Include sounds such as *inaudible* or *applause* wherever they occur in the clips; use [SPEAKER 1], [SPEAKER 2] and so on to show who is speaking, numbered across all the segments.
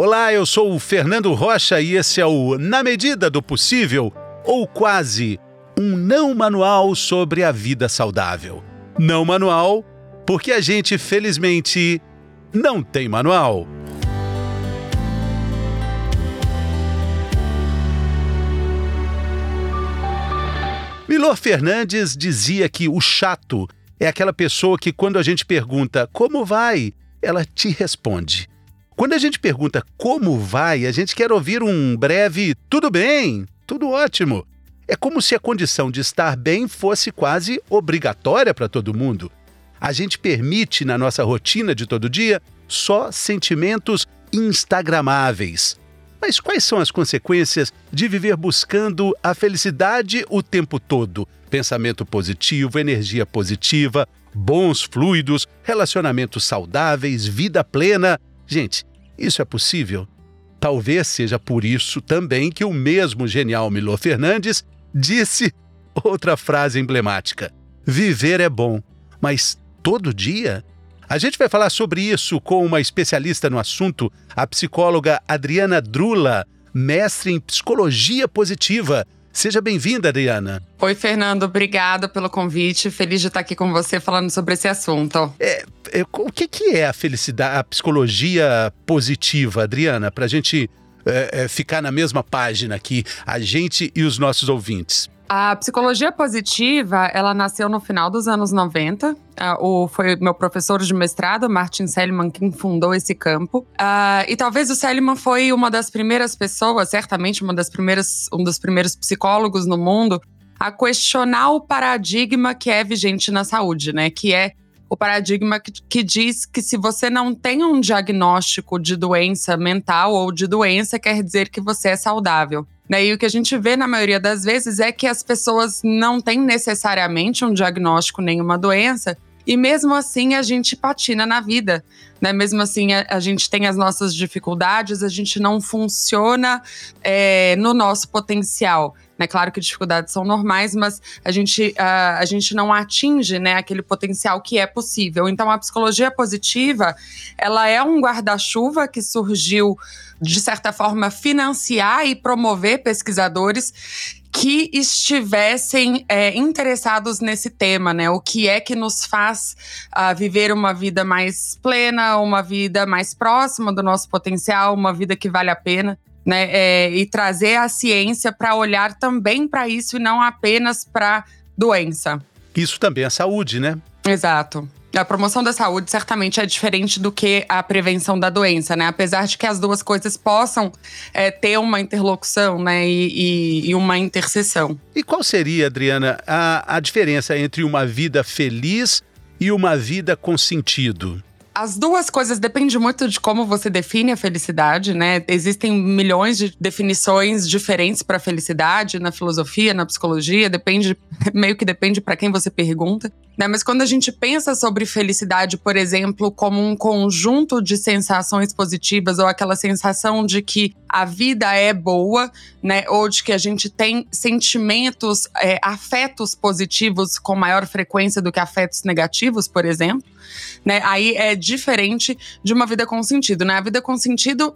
[SPEAKER 1] Olá, eu sou o Fernando Rocha e esse é o Na Medida do Possível, ou quase, um não manual sobre a vida saudável. Não manual, porque a gente, felizmente, não tem manual. Milor Fernandes dizia que o chato é aquela pessoa que, quando a gente pergunta como vai, ela te responde. Quando a gente pergunta como vai, a gente quer ouvir um breve tudo bem, tudo ótimo. É como se a condição de estar bem fosse quase obrigatória para todo mundo. A gente permite na nossa rotina de todo dia só sentimentos instagramáveis. Mas quais são as consequências de viver buscando a felicidade o tempo todo? Pensamento positivo, energia positiva, bons fluidos, relacionamentos saudáveis, vida plena. Gente, isso é possível? Talvez seja por isso também que o mesmo genial Milor Fernandes disse outra frase emblemática: Viver é bom, mas todo dia? A gente vai falar sobre isso com uma especialista no assunto, a psicóloga Adriana Drula, mestre em psicologia positiva Seja bem-vinda, Adriana.
[SPEAKER 2] Oi, Fernando. Obrigada pelo convite. Feliz de estar aqui com você falando sobre esse assunto.
[SPEAKER 1] É, é, o que, que é a felicidade, a psicologia positiva, Adriana, para a gente é, é, ficar na mesma página aqui, a gente e os nossos ouvintes?
[SPEAKER 2] A psicologia positiva, ela nasceu no final dos anos 90. Uh, o, foi meu professor de mestrado, Martin Seligman, quem fundou esse campo. Uh, e talvez o Seligman foi uma das primeiras pessoas, certamente uma das primeiras, um dos primeiros psicólogos no mundo, a questionar o paradigma que é vigente na saúde, né? Que é o paradigma que, que, diz que se você não tem um diagnóstico de doença mental ou de doença, quer dizer que você é saudável. Né? E o que a gente vê na maioria das vezes é que as pessoas não têm necessariamente um diagnóstico, nenhuma doença, e mesmo assim a gente patina na vida, né? Mesmo assim a, a gente tem as nossas dificuldades, a gente não funciona é, no nosso potencial. Né? Claro que dificuldades são normais, mas a gente, uh, a gente não atinge né, aquele potencial que é possível. Então, a psicologia positiva, ela é um guarda-chuva que surgiu, de certa forma, financiar e promover pesquisadores que estivessem é, interessados nesse tema, né? O que é que nos faz uh, viver uma vida mais plena, uma vida mais próxima do nosso potencial, uma vida que vale a pena né? É, e trazer a ciência para olhar também para isso e não apenas para doença.
[SPEAKER 1] Isso também é saúde, né?
[SPEAKER 2] Exato. A promoção da saúde certamente é diferente do que a prevenção da doença, né? Apesar de que as duas coisas possam é, ter uma interlocução, né? E, e, e, uma interseção.
[SPEAKER 1] E qual seria, Adriana, a, a diferença entre uma vida feliz e uma vida com sentido?
[SPEAKER 2] As duas coisas dependem muito de como você define a felicidade, né? Existem milhões de definições diferentes para felicidade na filosofia, na psicologia, depende, *laughs* meio que depende para quem você pergunta. Né? Mas quando a gente pensa sobre felicidade, por exemplo, como um conjunto de sensações positivas ou aquela sensação de que a vida é boa, né? Ou de que a gente tem sentimentos, é, afetos positivos com maior frequência do que afetos negativos, por exemplo, né? Aí é diferente de uma vida com sentido, né? A vida com sentido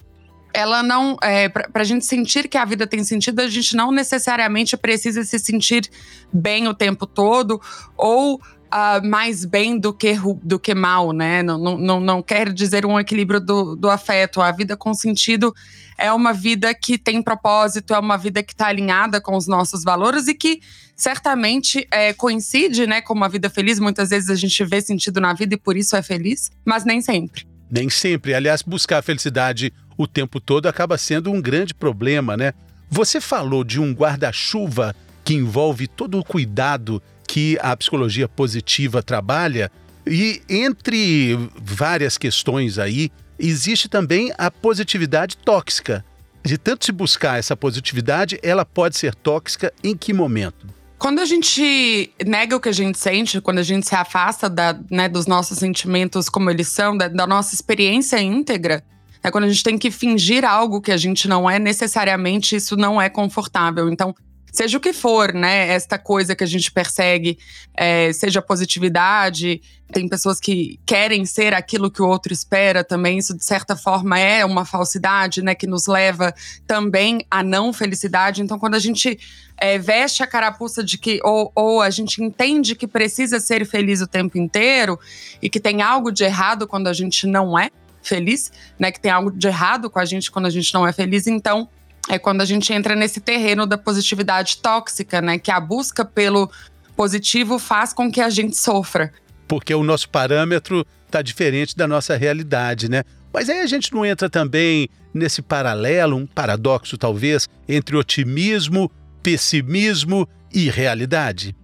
[SPEAKER 2] ela não. É, para a gente sentir que a vida tem sentido, a gente não necessariamente precisa se sentir bem o tempo todo ou uh, mais bem do que, do que mal, né? Não, não, não quer dizer um equilíbrio do, do afeto. A vida com sentido é uma vida que tem propósito, é uma vida que está alinhada com os nossos valores e que certamente é, coincide né, com uma vida feliz. Muitas vezes a gente vê sentido na vida e por isso é feliz, mas nem sempre.
[SPEAKER 1] Nem sempre. Aliás, buscar a felicidade o tempo todo acaba sendo um grande problema, né? Você falou de um guarda-chuva que envolve todo o cuidado que a psicologia positiva trabalha. E entre várias questões aí, existe também a positividade tóxica. De tanto se buscar essa positividade, ela pode ser tóxica em que momento?
[SPEAKER 2] Quando a gente nega o que a gente sente, quando a gente se afasta da, né, dos nossos sentimentos como eles são, da, da nossa experiência íntegra, é quando a gente tem que fingir algo que a gente não é, necessariamente isso não é confortável. Então, seja o que for, né? Esta coisa que a gente persegue, é, seja positividade. Tem pessoas que querem ser aquilo que o outro espera também. Isso, de certa forma, é uma falsidade, né? Que nos leva também à não felicidade. Então, quando a gente é, veste a carapuça de que, ou, ou a gente entende que precisa ser feliz o tempo inteiro e que tem algo de errado quando a gente não é feliz, né? Que tem algo de errado com a gente quando a gente não é feliz, então é quando a gente entra nesse terreno da positividade tóxica, né? Que a busca pelo positivo faz com que a gente sofra.
[SPEAKER 1] Porque o nosso parâmetro está diferente da nossa realidade, né? Mas aí a gente não entra também nesse paralelo, um paradoxo talvez, entre otimismo, pessimismo e realidade?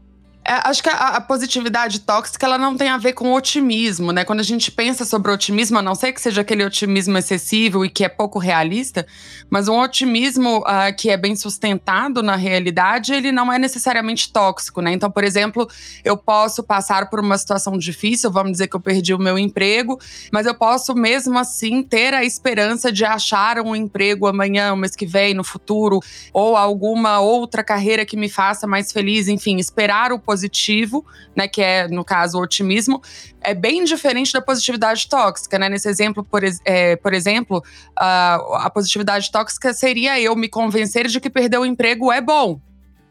[SPEAKER 2] É, acho que a, a, positividade tóxica ela não tem a ver com otimismo, né? Quando a gente pensa sobre otimismo, a não ser que seja aquele otimismo excessivo e que é pouco realista, mas um otimismo uh, que é bem sustentado na realidade, ele não é necessariamente tóxico, né? Então, por exemplo, eu posso passar por uma situação difícil, vamos dizer que eu perdi o meu emprego, mas eu posso mesmo assim ter a esperança de achar um emprego amanhã, mês que vem, no futuro, ou alguma outra carreira que me faça mais feliz, enfim, esperar o positivo positivo, né, que é, no caso, o otimismo, é bem diferente da positividade tóxica, né? Nesse exemplo, por, é, por exemplo, uh, a positividade tóxica seria eu me convencer de que perder o emprego é bom,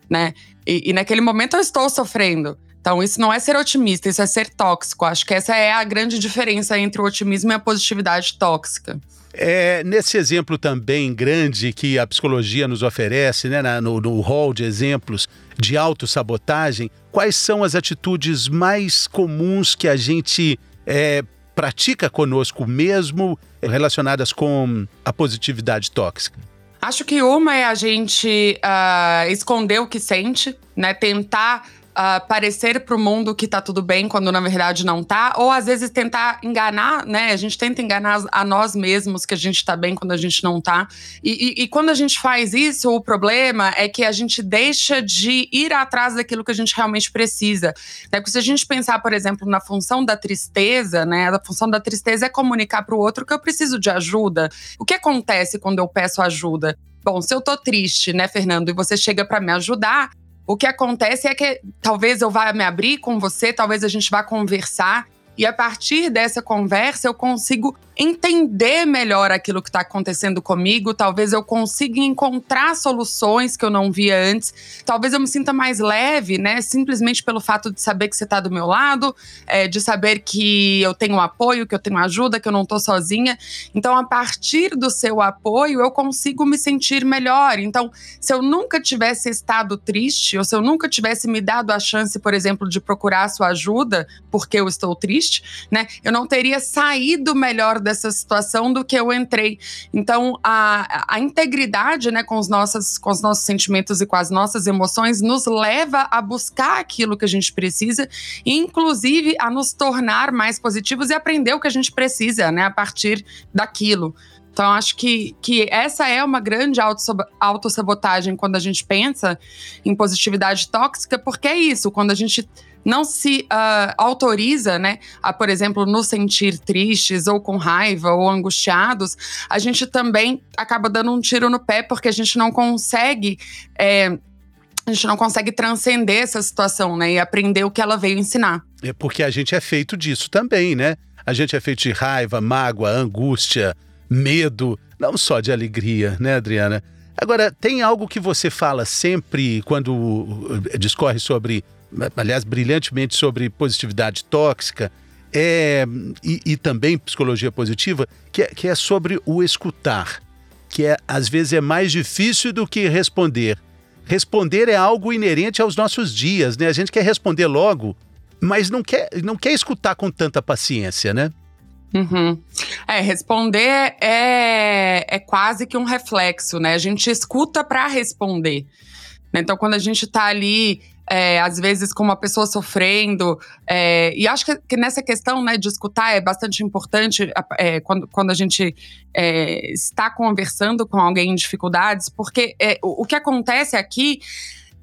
[SPEAKER 2] né? E, e naquele momento eu estou sofrendo. Então, isso não é ser otimista, isso é ser tóxico. Acho que essa é a grande diferença entre o otimismo e a positividade tóxica.
[SPEAKER 1] É, nesse exemplo também grande que a psicologia nos oferece, né, no, no hall de exemplos de autossabotagem, quais são as atitudes mais comuns que a gente é, pratica conosco mesmo relacionadas com a positividade tóxica?
[SPEAKER 2] Acho que uma é a gente uh, esconder o que sente, né? Tentar uh, parecer para o mundo que tá tudo bem quando na verdade não tá, ou às vezes tentar enganar, né? A gente tenta enganar a nós mesmos que a gente tá bem quando a gente não tá. E, e, e quando a gente faz isso, o problema é que a gente deixa de ir atrás daquilo que a gente realmente precisa. Né? Porque se a gente pensar, por exemplo, na função da tristeza, né? A função da tristeza é comunicar para o outro que eu preciso de ajuda. O que acontece quando eu peço ajuda? Bom, se eu tô triste, né, Fernando, e você chega para me ajudar, o que acontece é que talvez eu vá me abrir com você, talvez a gente vá conversar. E a partir dessa conversa eu consigo entender melhor aquilo que está acontecendo comigo. Talvez eu consiga encontrar soluções que eu não via antes. Talvez eu me sinta mais leve, né? Simplesmente pelo fato de saber que você está do meu lado, é, de saber que eu tenho apoio, que eu tenho ajuda, que eu não estou sozinha. Então, a partir do seu apoio, eu consigo me sentir melhor. Então, se eu nunca tivesse estado triste, ou se eu nunca tivesse me dado a chance, por exemplo, de procurar sua ajuda, porque eu estou triste, né? Eu não teria saído melhor dessa situação do que eu entrei. Então, a, a integridade né, com, os nossos, com os nossos sentimentos e com as nossas emoções nos leva a buscar aquilo que a gente precisa, inclusive a nos tornar mais positivos e aprender o que a gente precisa né, a partir daquilo. Então, acho que, que essa é uma grande autossabotagem quando a gente pensa em positividade tóxica, porque é isso, quando a gente não se uh, autoriza, né, a, por exemplo, nos sentir tristes ou com raiva ou angustiados, a gente também acaba dando um tiro no pé porque a gente não consegue. É, a gente não consegue transcender essa situação, né? E aprender o que ela veio ensinar.
[SPEAKER 1] É porque a gente é feito disso também, né? A gente é feito de raiva, mágoa, angústia, medo, não só de alegria, né, Adriana? Agora, tem algo que você fala sempre quando discorre sobre aliás, brilhantemente sobre positividade tóxica, é, e, e, também psicologia positiva, que é, que é sobre o escutar, que é, às vezes é mais difícil do que responder. Responder é algo inerente aos nossos dias, né? A gente quer responder logo, mas não quer, não quer escutar com tanta paciência, né?
[SPEAKER 2] Uhum. É, responder é, é quase que um reflexo, né? A gente escuta para responder. Então, quando a gente está ali é, às vezes com uma pessoa sofrendo. É, e acho que, que, nessa questão né, de escutar é bastante importante é, quando, quando a gente é, está conversando com alguém em dificuldades, porque é, o, o, que acontece aqui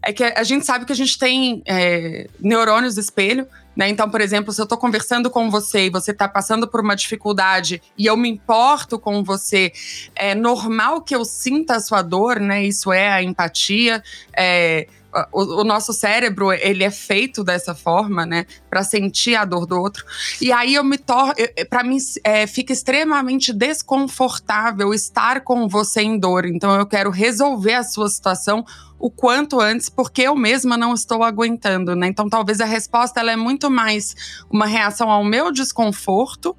[SPEAKER 2] é que a gente sabe que a gente tem é, neurônios espelho, né? Então, por exemplo, se eu estou conversando com você e você está passando por uma dificuldade e eu me importo com você, é normal que eu sinta a sua dor, né? Isso é a empatia. É, o, o, nosso cérebro ele é feito dessa forma, né, para sentir a dor do outro. E aí eu me torno, para mim é, fica extremamente desconfortável estar com você em dor. Então eu quero resolver a sua situação o quanto antes, porque eu mesma não estou aguentando, né? Então talvez a resposta ela é muito mais uma reação ao meu desconforto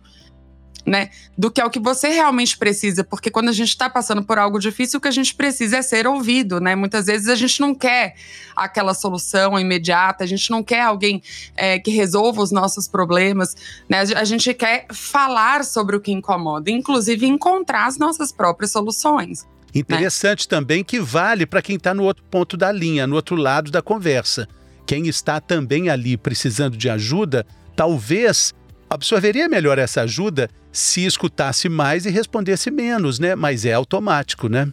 [SPEAKER 2] né? Do que é o que você realmente precisa. Porque quando a gente está passando por algo difícil, o que a gente precisa é ser ouvido, né? Muitas vezes a gente não quer aquela solução imediata, a gente não quer alguém é, que resolva os nossos problemas, né? A gente quer falar sobre o que incomoda, inclusive encontrar as nossas próprias soluções. Né?
[SPEAKER 1] Interessante né? também que vale para quem está no outro ponto da linha, no outro lado da conversa. Quem está também ali precisando de ajuda, talvez absorveria melhor essa ajuda se escutasse mais e respondesse menos, né? Mas é automático, né?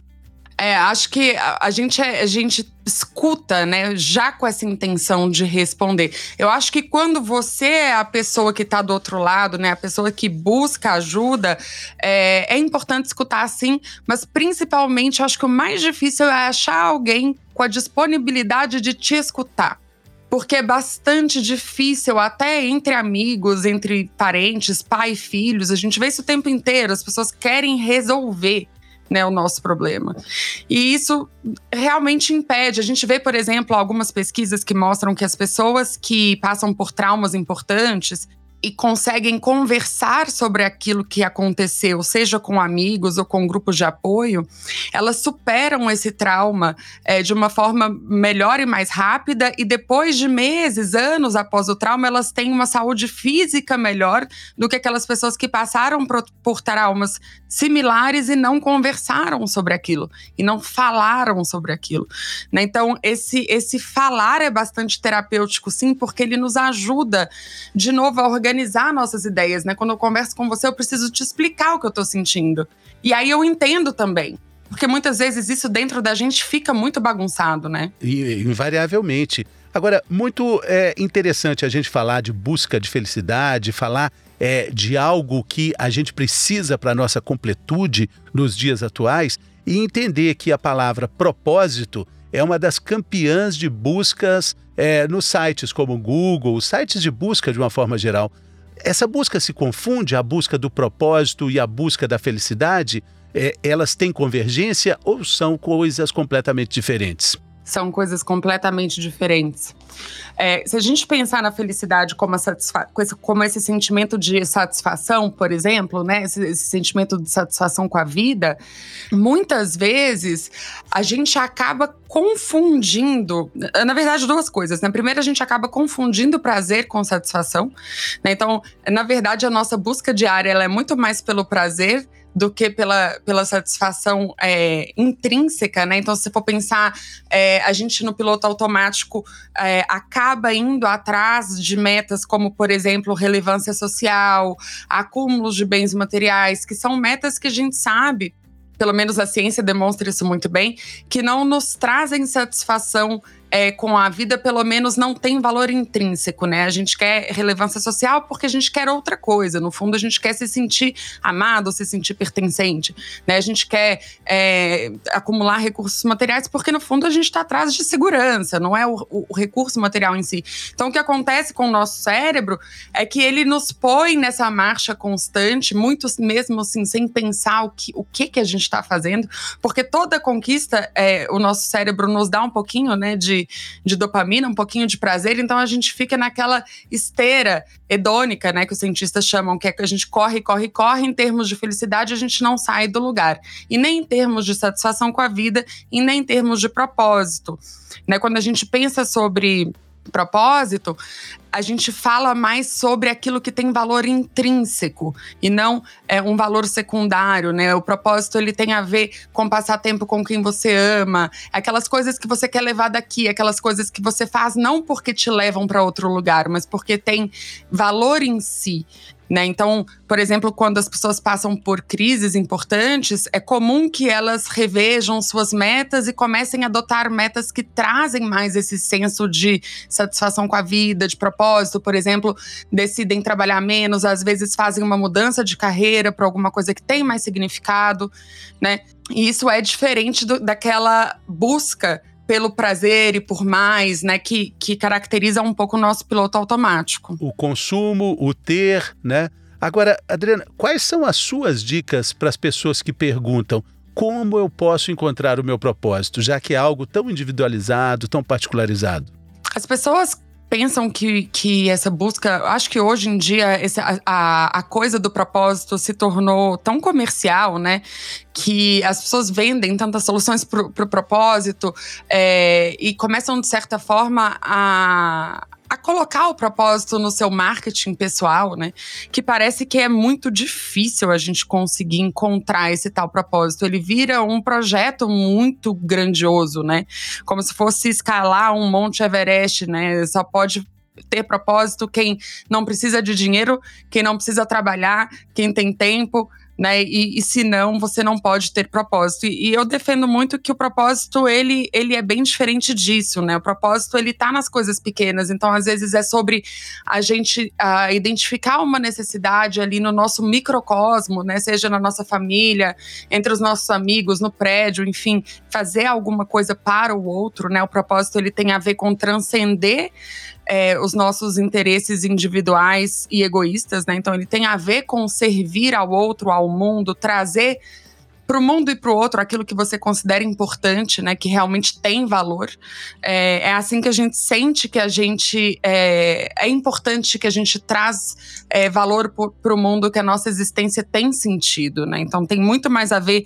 [SPEAKER 2] É, acho que a, gente, é, a gente escuta, né, já com essa intenção de responder. Eu acho que quando você é a pessoa que está do outro lado, né, a pessoa que busca ajuda, é, é importante escutar sim, mas principalmente acho que o mais difícil é achar alguém com a disponibilidade de te escutar porque é bastante difícil, até entre amigos, entre parentes, pai e filhos. A gente vê isso o tempo inteiro. As pessoas querem resolver. Né, o nosso problema. E isso realmente impede. A gente vê, por exemplo, algumas pesquisas que mostram que as pessoas que passam por traumas importantes, e conseguem conversar sobre aquilo que aconteceu, seja com amigos ou com grupos de apoio, elas superam esse trauma é, de uma forma melhor e mais rápida, e depois de meses, anos após o trauma, elas têm uma saúde física melhor do que aquelas pessoas que passaram por, por traumas similares e não conversaram sobre aquilo, e não falaram sobre aquilo. Né? Então, esse, esse falar é bastante terapêutico, sim, porque ele nos ajuda, de novo, a organizar organizar nossas ideias, né? Quando eu converso com você, eu preciso te explicar o que eu tô sentindo. E aí eu entendo também. Porque muitas vezes isso dentro da gente fica muito bagunçado, né?
[SPEAKER 1] E, invariavelmente. Agora, muito é, interessante a gente falar de busca de felicidade, falar é, de algo que a gente precisa para a nossa completude nos dias atuais e entender que a palavra propósito é uma das campeãs de buscas é, nos sites como Google, sites de busca de uma forma geral. Essa busca se confunde, a busca do propósito e a busca da felicidade, é, elas têm convergência ou são coisas completamente diferentes?
[SPEAKER 2] São coisas completamente diferentes. É, se a gente pensar na felicidade como, como, esse sentimento de satisfação, por exemplo, né, esse, esse, sentimento de satisfação com a vida, muitas vezes a gente acaba confundindo, na verdade, duas coisas. Né? Primeiro, a gente acaba confundindo prazer com satisfação. Né? Então, na verdade, a nossa busca diária ela é muito mais pelo prazer do que pela, pela satisfação é, intrínseca, né? Então, se for pensar, é, a gente no piloto automático é, acaba indo atrás de metas como, por exemplo, relevância social, acúmulos de bens materiais, que são metas que a gente sabe pelo menos a ciência demonstra isso muito bem, que não nos trazem satisfação é, com a vida, pelo menos não tem valor intrínseco, né? A gente quer relevância social porque a gente quer outra coisa. No fundo, a gente quer se sentir amado, se sentir pertencente, né? A gente quer é, acumular recursos materiais porque, no fundo, a gente está atrás de segurança, não é o, o, recurso material em si. Então, o que acontece com o nosso cérebro é que ele nos põe nessa marcha constante, muito mesmo assim, sem pensar o que, o que, que a gente está fazendo, porque toda conquista, é, o nosso cérebro nos dá um pouquinho, né, de de, dopamina, um pouquinho de prazer, então a gente fica naquela esteira hedônica, né, que os cientistas chamam, que é que a gente corre, corre, corre, em termos de felicidade a gente não sai do lugar. E nem em termos de satisfação com a vida, e nem em termos de propósito. Né, quando a gente pensa sobre propósito, a gente fala mais sobre aquilo que tem valor intrínseco e não é, um valor secundário, né? O propósito ele tem a ver com passar tempo com quem você ama, aquelas coisas que você quer levar daqui, aquelas coisas que você faz não porque te levam para outro lugar, mas porque tem valor em si. Né? Então, por exemplo, quando as pessoas passam por crises importantes, é comum que elas revejam suas metas e comecem a adotar metas que trazem mais esse senso de satisfação com a vida, de propósito. Por exemplo, decidem trabalhar menos, às vezes fazem uma mudança de carreira para alguma coisa que tem mais significado, né? E isso é diferente do, daquela busca pelo prazer e por mais, né, que, que caracteriza um pouco o nosso piloto automático.
[SPEAKER 1] O consumo, o ter, né? Agora, Adriana, quais são as suas dicas para as pessoas que perguntam como eu posso encontrar o meu propósito, já que é algo tão individualizado, tão particularizado?
[SPEAKER 2] As pessoas pensam que, que essa busca. Acho que hoje em dia esse, a, a coisa do propósito se tornou tão comercial, né? Que as pessoas vendem tantas soluções para o pro propósito é, e começam, de certa forma, a, a colocar o propósito no seu marketing pessoal, né? Que parece que é muito difícil a gente conseguir encontrar esse tal propósito. Ele vira um projeto muito grandioso, né? Como se fosse escalar um Monte Everest, né? Só pode ter propósito quem não precisa de dinheiro, quem não precisa trabalhar, quem tem tempo né? E, e se não, você não pode ter propósito. E, e, eu defendo muito que o propósito ele, ele é bem diferente disso, né? O propósito ele tá nas coisas pequenas. Então, às vezes é sobre a gente uh, identificar uma necessidade ali no nosso microcosmo, né? Seja na nossa família, entre os nossos amigos, no prédio, enfim, fazer alguma coisa para o outro, né? O propósito ele tem a ver com transcender é, os nossos interesses individuais e egoístas, né? Então ele tem a ver com servir ao outro, ao mundo, trazer para o mundo e para o outro aquilo que você considera importante, né, que realmente tem valor. É, é assim que a gente sente que a gente é, é importante que a gente traz é, valor para o mundo, que a nossa existência tem sentido, né? Então tem muito mais a ver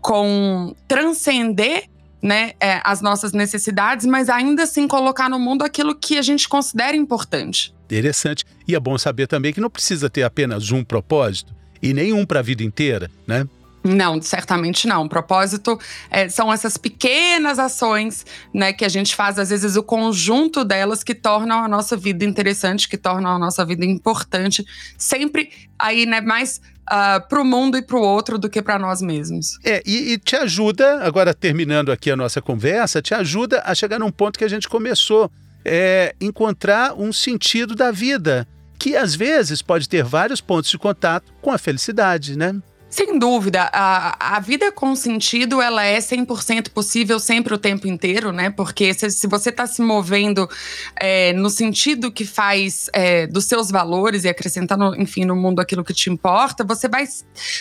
[SPEAKER 2] com transcender né, é, as nossas necessidades, mas ainda assim colocar no mundo aquilo que a gente considera importante.
[SPEAKER 1] Interessante. E é bom saber também que não precisa ter apenas um propósito e nenhum para a vida inteira, né?
[SPEAKER 2] Não, certamente não. O propósito é, são essas pequenas ações né, que a gente faz, às vezes, o conjunto delas que tornam a nossa vida interessante, que tornam a nossa vida importante. Sempre aí, né, mais uh, ah, para o mundo e para o outro do que para nós mesmos.
[SPEAKER 1] É, e, e, te ajuda, agora terminando aqui a nossa conversa, te ajuda a chegar num ponto que a gente começou, é encontrar um sentido da vida, que às vezes pode ter vários pontos de contato com a felicidade, né?
[SPEAKER 2] Sem dúvida, a, a vida com sentido, ela é 100% possível sempre o tempo inteiro, né? Porque se, se você está se movendo é, no sentido que faz é, dos seus valores e acrescentando, enfim, no mundo aquilo que te importa, você vai,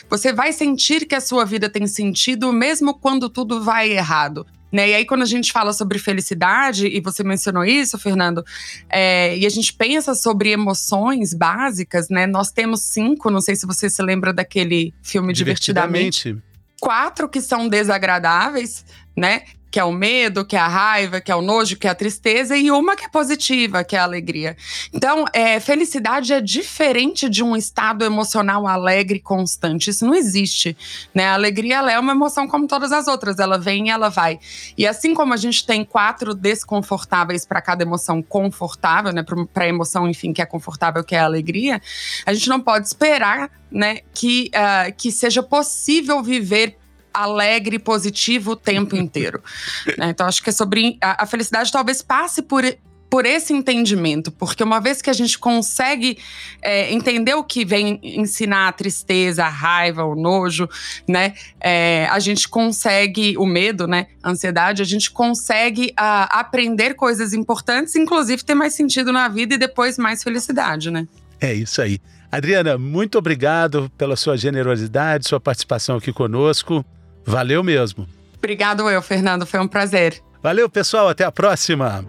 [SPEAKER 2] você vai sentir que a sua vida tem sentido mesmo quando tudo vai errado. Né? E aí, quando a gente fala sobre felicidade, e você mencionou isso, Fernando, é, e a gente pensa sobre emoções básicas, né? Nós temos cinco, não sei se você se lembra daquele filme Divertidamente. Divertidamente. Quatro que são desagradáveis, né? Que é o medo, que é a raiva, que é o nojo, que é a tristeza, e uma que é positiva, que é a alegria. Então, é, felicidade é diferente de um estado emocional alegre constante. Isso não existe. Né? A alegria é uma emoção como todas as outras, ela vem e ela vai. E assim como a gente tem quatro desconfortáveis para cada emoção confortável, né? Para a emoção, enfim, que é confortável, que é a alegria, a gente não pode esperar né, que, uh, que seja possível viver alegre, positivo o tempo inteiro. *laughs* né? Então, acho que é sobre. A, a felicidade talvez passe por, por esse entendimento, porque uma vez que a gente consegue é, entender o que vem ensinar a tristeza, a raiva, o nojo, né, é, a gente consegue o medo, né, a ansiedade, a gente consegue a, aprender coisas importantes, inclusive ter mais sentido na vida e depois mais felicidade, né?
[SPEAKER 1] É isso aí. Adriana, muito obrigado pela sua generosidade, sua participação aqui conosco. Valeu mesmo.
[SPEAKER 2] Obrigado eu, Fernando. Foi um prazer.
[SPEAKER 1] Valeu, pessoal. Até a próxima.